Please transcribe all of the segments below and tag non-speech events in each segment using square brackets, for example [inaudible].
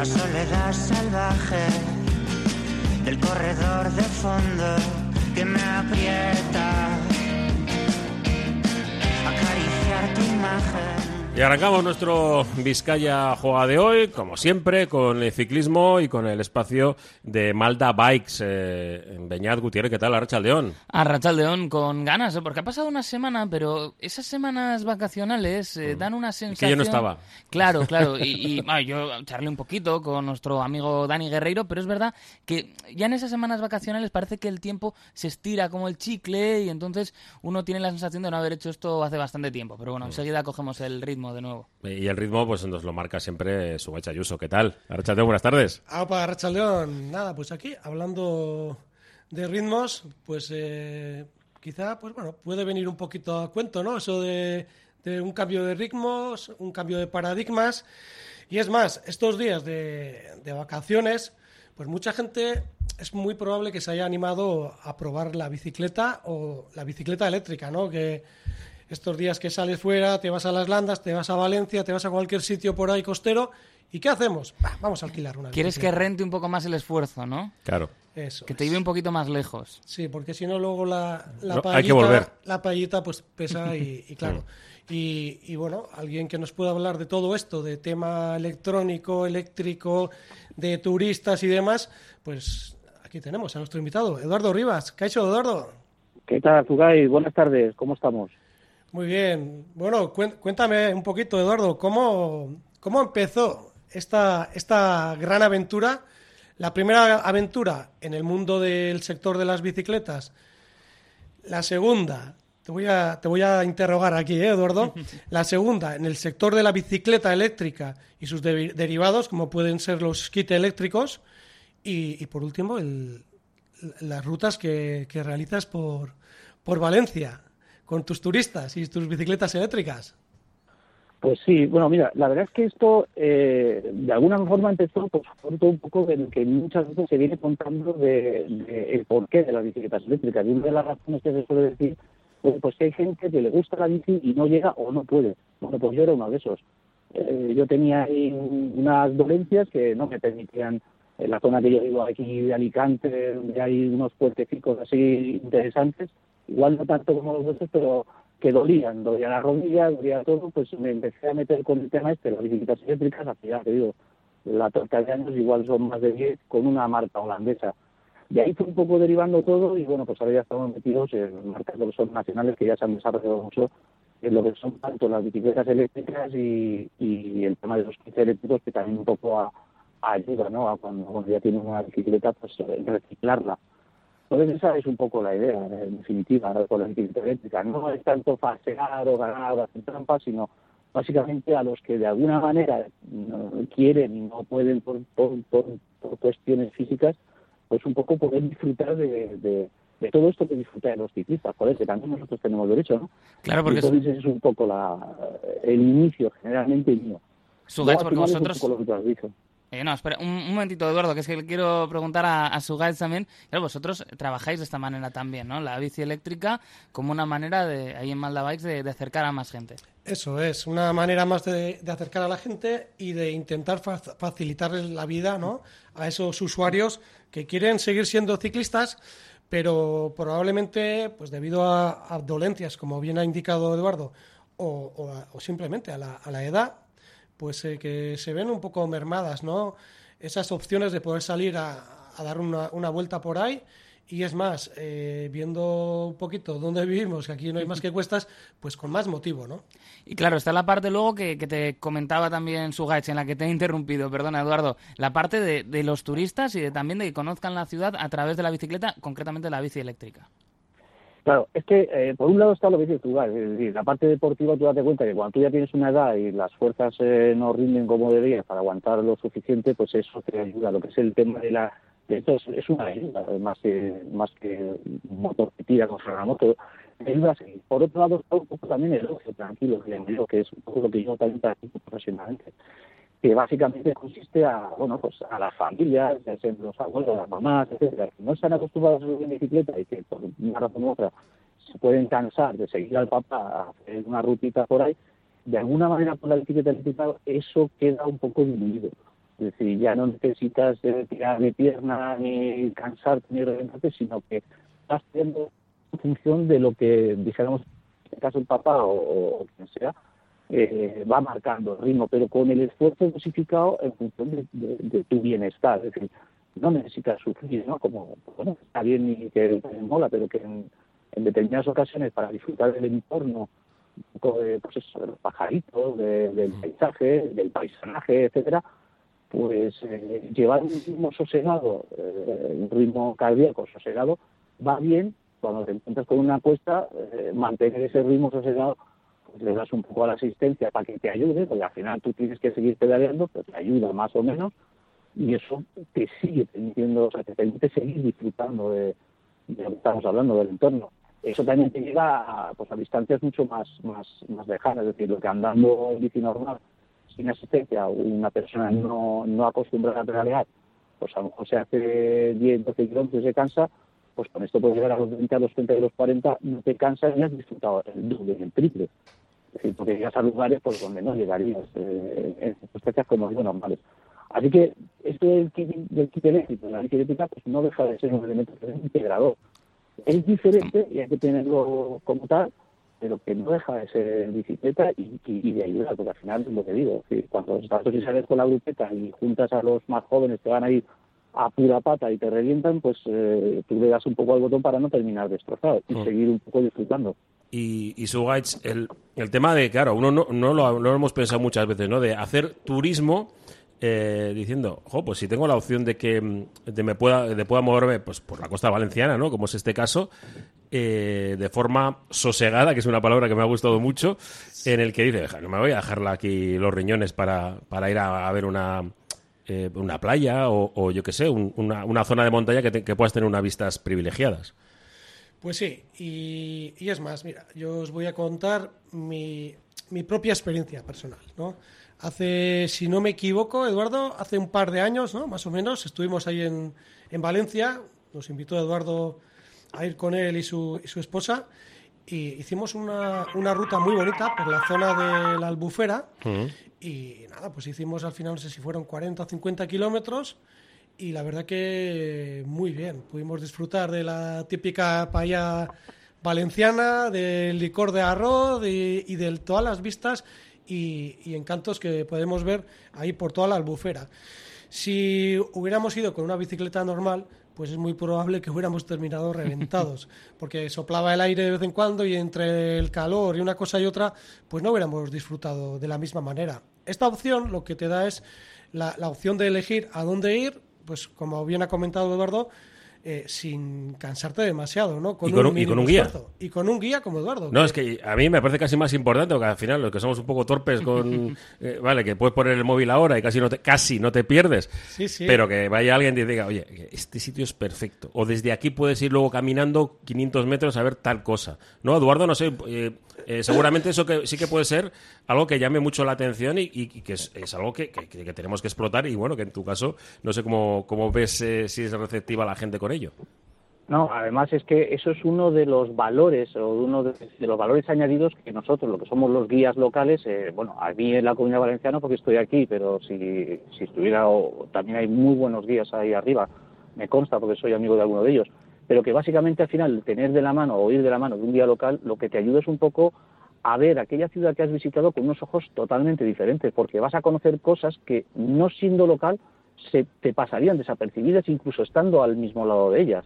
la soledad salvaje del corredor de fondo que me aprieta. Acariciar tu imagen. Y arrancamos nuestro Vizcaya Juega de hoy, como siempre, con el ciclismo y con el espacio de Malda Bikes eh, en Beñat Gutiérrez. ¿Qué tal, Arrachaldeón? Arrachaldeón con ganas, ¿eh? porque ha pasado una semana, pero esas semanas vacacionales eh, dan una sensación... Que yo no estaba. Claro, [laughs] claro. Y, y, bueno, yo charlé un poquito con nuestro amigo Dani Guerreiro, pero es verdad que ya en esas semanas vacacionales parece que el tiempo se estira como el chicle y entonces uno tiene la sensación de no haber hecho esto hace bastante tiempo. Pero bueno, enseguida cogemos el ritmo de nuevo. Y el ritmo pues nos lo marca siempre su Ayuso. ¿Qué tal? Arrachaldeón, buenas tardes. para Arrachaldeón, nada, pues aquí, hablando de ritmos, pues eh, quizá, pues bueno, puede venir un poquito a cuento, ¿no? Eso de, de un cambio de ritmos, un cambio de paradigmas. Y es más, estos días de, de vacaciones, pues mucha gente es muy probable que se haya animado a probar la bicicleta o la bicicleta eléctrica, ¿no? Que estos días que sales fuera, te vas a las Landas, te vas a Valencia, te vas a cualquier sitio por ahí costero, ¿y qué hacemos? Bah, vamos a alquilar una Quieres que rente un poco más el esfuerzo, ¿no? Claro. Eso que te lleve un poquito más lejos. Sí, porque si no luego la, la No, paellita, hay que volver. la paellita pues pesa y, y claro. [laughs] Y, y bueno, alguien que nos pueda hablar de todo esto, de tema electrónico, eléctrico, de turistas y demás, pues aquí tenemos a nuestro invitado, Eduardo Rivas. ¿Qué ha hecho Eduardo? ¿Qué tal, Zugay? Buenas tardes, ¿cómo estamos? Muy bien. Bueno, cuéntame un poquito, Eduardo, ¿cómo, cómo empezó esta, esta gran aventura? La primera aventura en el mundo del sector de las bicicletas. La segunda, te voy a, te voy a interrogar aquí, ¿eh, Eduardo. [laughs] La segunda, en el sector de la bicicleta eléctrica y sus de- derivados, como pueden ser los kits eléctricos. Y, y por último, el- las rutas que, que realizas por, por Valencia con tus turistas y tus bicicletas eléctricas. Pues sí, bueno, mira, la verdad es que esto eh, de alguna forma empezó pues, fruto un poco de lo que muchas veces se viene contando de, de el porqué de las bicicletas eléctricas. Y una de las razones que se suele decir, pues, pues que hay gente que le gusta la bici y no llega o no puede. Bueno, pues yo era uno de esos. Eh, yo tenía ahí unas dolencias que no me permitían, en la zona que yo vivo aquí de Alicante, donde hay unos puertecicos así interesantes, igual no tanto como los otros, pero que dolían, dolía la rodilla, dolía todo, pues me empecé a meter con el tema este, las bicicletas eléctricas, hace ya te digo, la torta de años igual son más de 10 con una marca holandesa. De ahí fue un poco derivando todo y bueno, pues ahora ya estamos metidos en marcas que son nacionales que ya se han desarrollado mucho en lo que son tanto las bicicletas eléctricas y, y el tema de los kits eléctricos que también un poco a- ayuda, ¿no? A cuando, cuando ya tienes una bicicleta, pues reciclarla. Entonces esa es un poco la idea, en definitiva, con la bicicleta eléctrica. No es tanto falsear o ganar o hacer trampas, sino básicamente a los que de alguna manera no quieren y no pueden por, por, por, por cuestiones físicas, pues un poco poder disfrutar de, de, de todo esto que disfrutan los ciclistas, joder, que también nosotros tenemos derecho, ¿no? Claro, porque Entonces ese es un poco la, el inicio generalmente mío. Porque vosotros... Eh, no, espera, un, momentito, Eduardo, que es que le quiero preguntar a, a Sugaits también. Claro, vosotros trabajáis de esta manera también, ¿no? La bici eléctrica como una manera de, ahí en Malda Bikes, de, acercar a más gente. Eso es, una manera más de, acercar a la gente y de intentar fa- facilitarles la vida ¿no? a esos usuarios que quieren seguir siendo ciclistas, pero probablemente, pues debido a, dolencias, como bien ha indicado Eduardo, o, o simplemente a la, a la edad, pues eh, que se ven un poco mermadas, ¿no? Esas opciones de poder salir a, a dar una, una vuelta por ahí. Y es más, eh, viendo un poquito dónde vivimos, que aquí no hay más que cuestas, pues con más motivo, ¿no? Y claro, está la parte luego que, que te comentaba también Sugaits, en la que te he interrumpido, perdona Eduardo, la parte de, de los turistas y de, también de que conozcan la ciudad a través de la bicicleta, concretamente la bici eléctrica. Claro, es que eh, por un lado está lo que dices tú, es decir, la parte deportiva tú date cuenta que cuando tú ya tienes una edad y las fuerzas eh, no rinden como deberías para aguantar lo suficiente, pues eso te ayuda. Lo que es el tema de la de esto es, es una ayuda, más que más que un motor que tira contra la moto, ayuda a seguir. Por otro lado está un poco también el ocio tranquilo, que que es un poco lo que yo también practico profesionalmente que básicamente consiste a, bueno, pues a las familias, los abuelos, las mamás, etcétera, que no están acostumbrados a subir en bicicleta y que por una razón u otra se pueden cansar de seguir al papá a hacer una rutita por ahí, de alguna manera con la bicicleta eléctrica eso queda un poco diluido. Es decir, ya no necesitas tirar de pierna, ni cansarte, ni reventarte, sino que estás haciendo en función de lo que, dijéramos, en este caso el papá o, quien sea, eh, va marcando el ritmo, pero con el esfuerzo dosificado en función de, tu bienestar. Es decir, no necesitas sufrir, ¿no? Como, bueno, está bien y que te mola, pero que en, determinadas ocasiones para disfrutar del entorno, pues eso, de los pajaritos, del paisaje, del paisanaje, etcétera, pues eh, llevar un ritmo sosegado, eh, un ritmo cardíaco sosegado, va bien cuando te encuentras con una cuesta, eh, mantener ese ritmo sosegado, pues le das un poco a la asistencia para que te ayude, porque al final tú tienes que seguir pedaleando, pero te ayuda más o menos, y eso te sigue permitiendo, o sea, te permite seguir disfrutando de, lo que estamos hablando, del entorno. Eso también te llega a, pues, a distancias mucho más, más, más lejanas, es decir, lo que andando en bici normal sin asistencia una persona no, no acostumbrada a pedalear, pues a lo mejor se hace 10, 12 kilómetros y se cansa, pues con esto puedes llegar a los 20, a los 30 y a los 40, no te cansas y has disfrutado el doble, el triple. Porque llegas a lugares por donde no llegarías eh, en circunstancias como digo normales. Así que esto del kit, del kit eléctrico, la bicicleta, pues no deja de ser un elemento integrador. Es diferente y hay que tenerlo como tal, pero que no deja de ser bicicleta y, y, de ayuda, porque al final es lo que digo, cuando estás y sales con la grupeta y juntas a los más jóvenes que van a ir a pura pata y te revientan, pues eh, tú le das un poco al botón para no terminar destrozado y mm. seguir un poco disfrutando. Y, y su guides, el, el tema de, claro, uno no, no, lo, no lo hemos pensado muchas veces, ¿no? De hacer turismo eh, diciendo, jo, pues si tengo la opción de que mm, de me pueda, de pueda moverme pues, por la costa valenciana, ¿no? Como es este caso, eh, de forma sosegada, que es una palabra que me ha gustado mucho, en el que dice, no me voy a dejarla aquí los riñones para, para ir a, ver una, eh, una playa o, yo qué sé, una, una, zona de montaña que, que puedas tener unas vistas privilegiadas. Pues sí, y, y, es más, mira, yo os voy a contar mi, mi propia experiencia personal, ¿no? Hace, si no me equivoco, Eduardo, hace un par de años, ¿no? Más o menos, estuvimos ahí en, en Valencia, nos invitó Eduardo a ir con él y su, y su esposa, y hicimos una, una, ruta muy bonita por la zona de la Albufera, y nada, pues hicimos al final, no sé si fueron 40 o 50 kilómetros, y la verdad que muy bien, pudimos disfrutar de la típica paella valenciana, del licor de arroz y, y de todas las vistas y, encantos que podemos ver ahí por toda la albufera. Si hubiéramos ido con una bicicleta normal, pues es muy probable que hubiéramos terminado reventados, [laughs] porque soplaba el aire de vez en cuando y entre el calor y una cosa y otra, pues no hubiéramos disfrutado de la misma manera. Esta opción lo que te da es la, la opción de elegir a dónde ir, pues como bien ha comentado Eduardo, eh, sin cansarte demasiado, ¿no? Con y, con un, guía. Y con un guía como Eduardo. No, es que a mí me parece casi más importante, porque al final los que somos un poco torpes con... [laughs] Eh, vale, que puedes poner el móvil ahora y casi no te, casi no te pierdes, sí, sí. pero que vaya alguien y diga, oye, este sitio es perfecto. O desde aquí puedes ir luego caminando 500 metros a ver tal cosa. No, Eduardo, no sé... Eh, eh, seguramente eso que sí que puede ser algo que llame mucho la atención y, que es, algo que, tenemos que explotar y bueno, que en tu caso no sé cómo, cómo ves eh, si es receptiva la gente con ello. No, además es que eso es uno de los valores o uno de, los valores añadidos que nosotros, lo que somos los guías locales, eh, bueno, a mí en la comunidad valenciana porque estoy aquí, pero si, si estuviera, también hay muy buenos guías ahí arriba, me consta porque soy amigo de alguno de ellos pero que básicamente al final tener de la mano o ir de la mano de un guía local lo que te ayuda es un poco a ver aquella ciudad que has visitado con unos ojos totalmente diferentes, porque vas a conocer cosas que no siendo local se te pasarían desapercibidas incluso estando al mismo lado de ellas.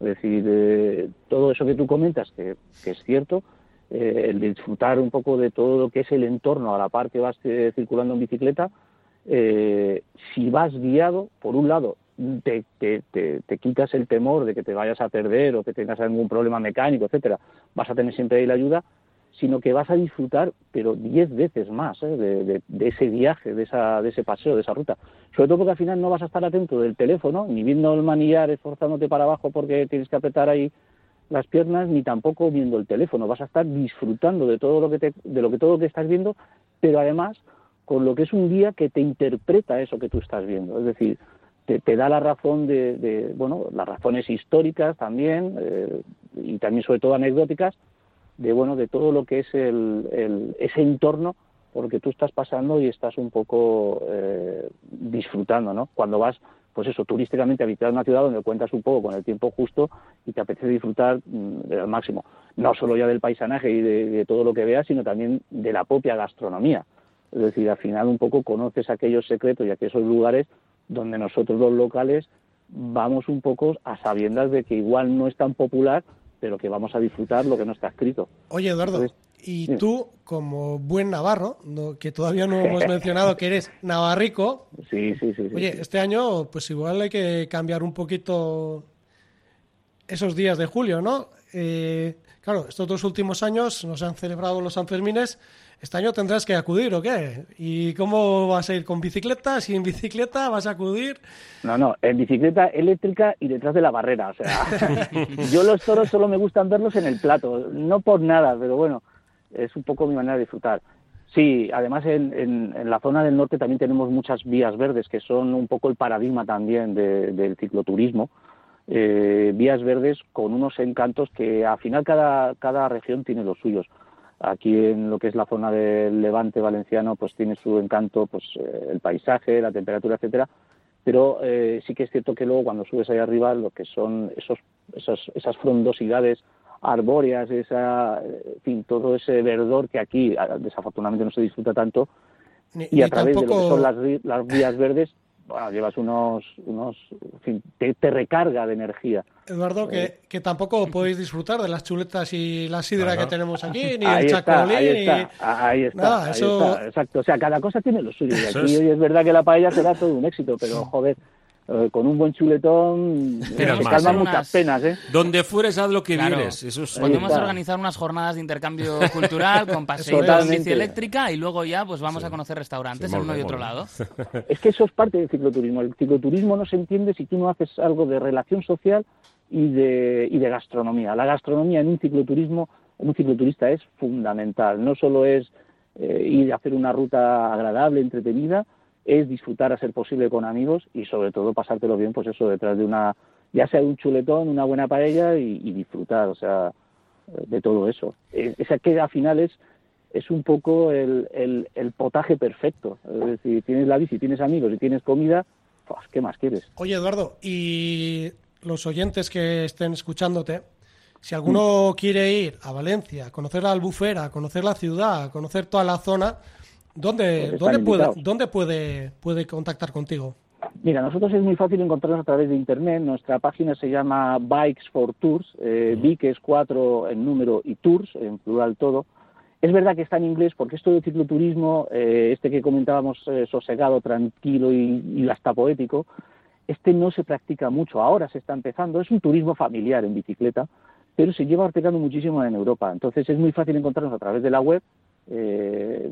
Es decir, eh, todo eso que tú comentas, que, es cierto, eh, el disfrutar un poco de todo lo que es el entorno a la par que vas eh, circulando en bicicleta, si vas guiado, por un lado, te, te, te, quitas el temor de que te vayas a perder o que tengas algún problema mecánico, etcétera, vas a tener siempre ahí la ayuda, sino que vas a disfrutar, pero diez veces más ¿eh? de, de, ese viaje, de, esa, de ese paseo, de esa ruta. Sobre todo porque al final no vas a estar atento del teléfono, ni viendo el manillar esforzándote para abajo porque tienes que apretar ahí las piernas, ni tampoco viendo el teléfono. Vas a estar disfrutando de todo lo que, te, de lo que todo lo que estás viendo, pero además con lo que es un guía que te interpreta eso que tú estás viendo. Es decir, te, da la razón de, bueno, las razones históricas también eh, y también sobre todo anecdóticas de bueno de todo lo que es el, ese entorno porque tú estás pasando y estás un poco eh, disfrutando, ¿no? Cuando vas, pues eso, turísticamente a visitar una ciudad donde cuentas un poco con el tiempo justo y te apetece disfrutar mm, al máximo. No solo ya del paisaje y de, de todo lo que veas, sino también de la propia gastronomía. Es decir, al final un poco conoces aquellos secretos y aquellos lugares donde nosotros los locales vamos un poco a sabiendas de que igual no es tan popular, pero que vamos a disfrutar lo que no está escrito. Oye, Eduardo, Entonces, y sí. tú, como buen navarro, no- que todavía no hemos [laughs] mencionado que eres navarrico, Sí, sí, sí. sí, oye, sí. este año pues igual hay que cambiar un poquito esos días de julio, ¿no? Eh, claro, estos dos últimos años nos han celebrado los Sanfermines, este año tendrás que acudir, ¿o qué? ¿Y cómo vas a ir? ¿Con bicicleta? ¿Sin bicicleta vas a acudir? No, no, en bicicleta eléctrica y detrás de la barrera. O sea, [laughs] yo los toros solo me gustan verlos en el plato, no por nada, pero bueno, es un poco mi manera de disfrutar. Sí, además en, en- en la zona del norte también tenemos muchas vías verdes que son un poco el paradigma también de- del cicloturismo. Eh, vías verdes con unos encantos que al final cada, cada región tiene los suyos. Aquí en lo que es la zona del Levante valenciano, pues tiene su encanto, pues eh, el paisaje, la temperatura, etcétera. Pero eh, sí que es cierto que luego cuando subes ahí arriba, lo que son esos, esos esas frondosidades arbóreas, esa, en fin, todo ese verdor que aquí ah, desafortunadamente no se disfruta tanto, Ni, y a través de lo que son las, las vías verdes, bueno, llevas unos, unos en fin, te, te recarga de energía. Eduardo, que, que tampoco podéis disfrutar de las chuletas y la sidra que tenemos aquí, ni ahí el chacolí, ahí ni- está, ahí está, Nada, ahí eso- está, exacto. O sea, cada cosa tiene lo suyo. Y aquí es. hoy es verdad que la paella será todo un éxito, pero joder, eh, con un buen chuletón se más, calman ¿eh? muchas penas, ¿eh? Donde fueres, haz lo que Claro. vieres. Eso es... Podemos está. organizar unas jornadas de intercambio [laughs] cultural con paseos en bici eléctrica y luego ya pues vamos a conocer restaurantes Sí, en uno y otro lado. [laughs] Es que eso es parte del cicloturismo. El cicloturismo no se entiende si tú no haces algo de relación social y de, y de gastronomía. La gastronomía en un cicloturismo, en un cicloturista es fundamental. No solo es eh, ir a hacer una ruta agradable, entretenida, es disfrutar a ser posible con amigos y sobre todo pasártelo bien, pues eso, detrás de una, ya sea de un chuletón, una buena paella y, y disfrutar, o sea, de todo eso. Esa que al final es es un poco el, el, el potaje perfecto. Es decir, tienes la bici, tienes amigos y tienes comida, pues, ¿qué más quieres? Oye, Eduardo, y los oyentes que estén escuchándote, si alguno quiere ir a Valencia, conocer la albufera, conocer la ciudad, conocer toda la zona, ¿dónde, Pues ¿dónde, puede, invitados. ¿dónde puede, puede contactar contigo? Mira, nosotros es muy fácil encontrarnos a través de Internet. Nuestra página se llama Bikes for Tours. Eh, Bike es cuatro en número y Tours, en plural todo. Es verdad que está en inglés porque esto del cicloturismo, eh, este que comentábamos eh, sosegado, tranquilo y, y hasta poético, este no se practica mucho. Ahora se está empezando. Es un turismo familiar en bicicleta, pero se lleva practicando muchísimo en Europa. Entonces es muy fácil encontrarnos a través de la web, eh,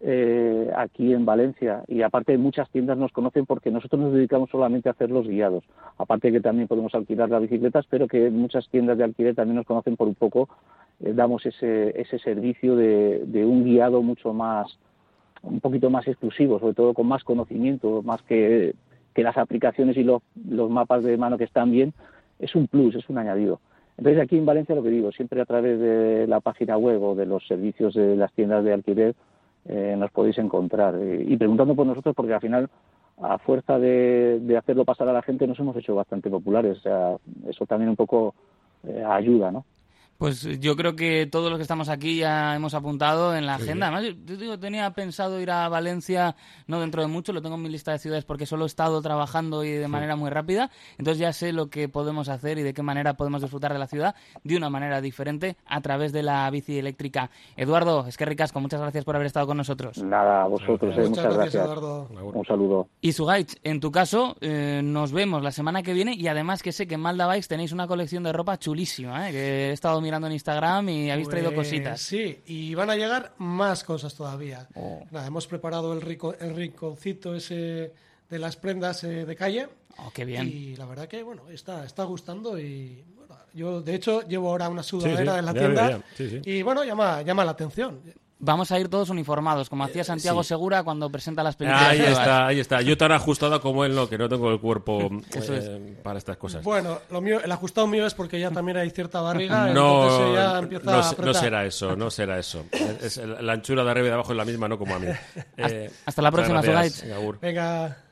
eh, aquí en Valencia y aparte muchas tiendas nos conocen porque nosotros nos dedicamos solamente a hacer los guiados. Aparte que también podemos alquilar las bicicletas, pero que muchas tiendas de alquiler también nos conocen por un poco, eh, damos ese, ese servicio de, un guiado mucho más, un poquito más exclusivo, sobre todo con más conocimiento, más que, las aplicaciones y los mapas de mano que están bien, es un plus, es un añadido. Entonces aquí en Valencia lo que digo, siempre a través de la página web o de los servicios de las tiendas de alquiler eh, nos podéis encontrar. Y preguntando por nosotros, porque al final, a fuerza de, de hacerlo pasar a la gente, nos hemos hecho bastante populares. O sea, eso también un poco eh, ayuda, ¿no? Pues yo creo que todos los que estamos aquí ya hemos apuntado en la agenda. Además, yo, yo tenía pensado ir a Valencia no dentro de mucho, lo tengo en mi lista de ciudades porque solo he estado trabajando y de manera muy rápida. Entonces ya sé lo que podemos hacer y de qué manera podemos disfrutar de la ciudad de una manera diferente a través de la bici eléctrica. Eduardo, es que ricasco, muchas gracias por haber estado con nosotros. Nada, a vosotros, eh, muchas, gracias. Eduardo. Un saludo. Y Sugaich, en tu caso, eh, nos vemos la semana que viene y además que sé que en Malda Bikes tenéis una colección de ropa chulísima, ¿eh? que he estado mirando en Instagram y habéis traído Pues cositas. Sí, y van a llegar más cosas todavía. Oh. Nada, hemos preparado el, rico, el rinconcito ese de las prendas eh, de calle. Oh, qué bien. Y la verdad que, bueno, está, está gustando y... Bueno, yo, de hecho, llevo ahora una sudadera sí, en la ya tienda veo, ya. Sí, sí. y, bueno, llama, llama la atención. Vamos a ir todos uniformados, como hacía Santiago sí. Segura cuando presenta las películas. Ahí nuevas. está, ahí está. Yo tan ajustado como él, no, que no tengo el cuerpo [laughs] eh, para estas cosas. Bueno, lo mío, el ajustado mío es porque ya también hay cierta barriga, no, entonces ya empieza no, a no será eso, no será eso. Es- es- la anchura de arriba y de abajo es la misma, no como a mí. Eh, hasta la muchas próxima, agur. Venga.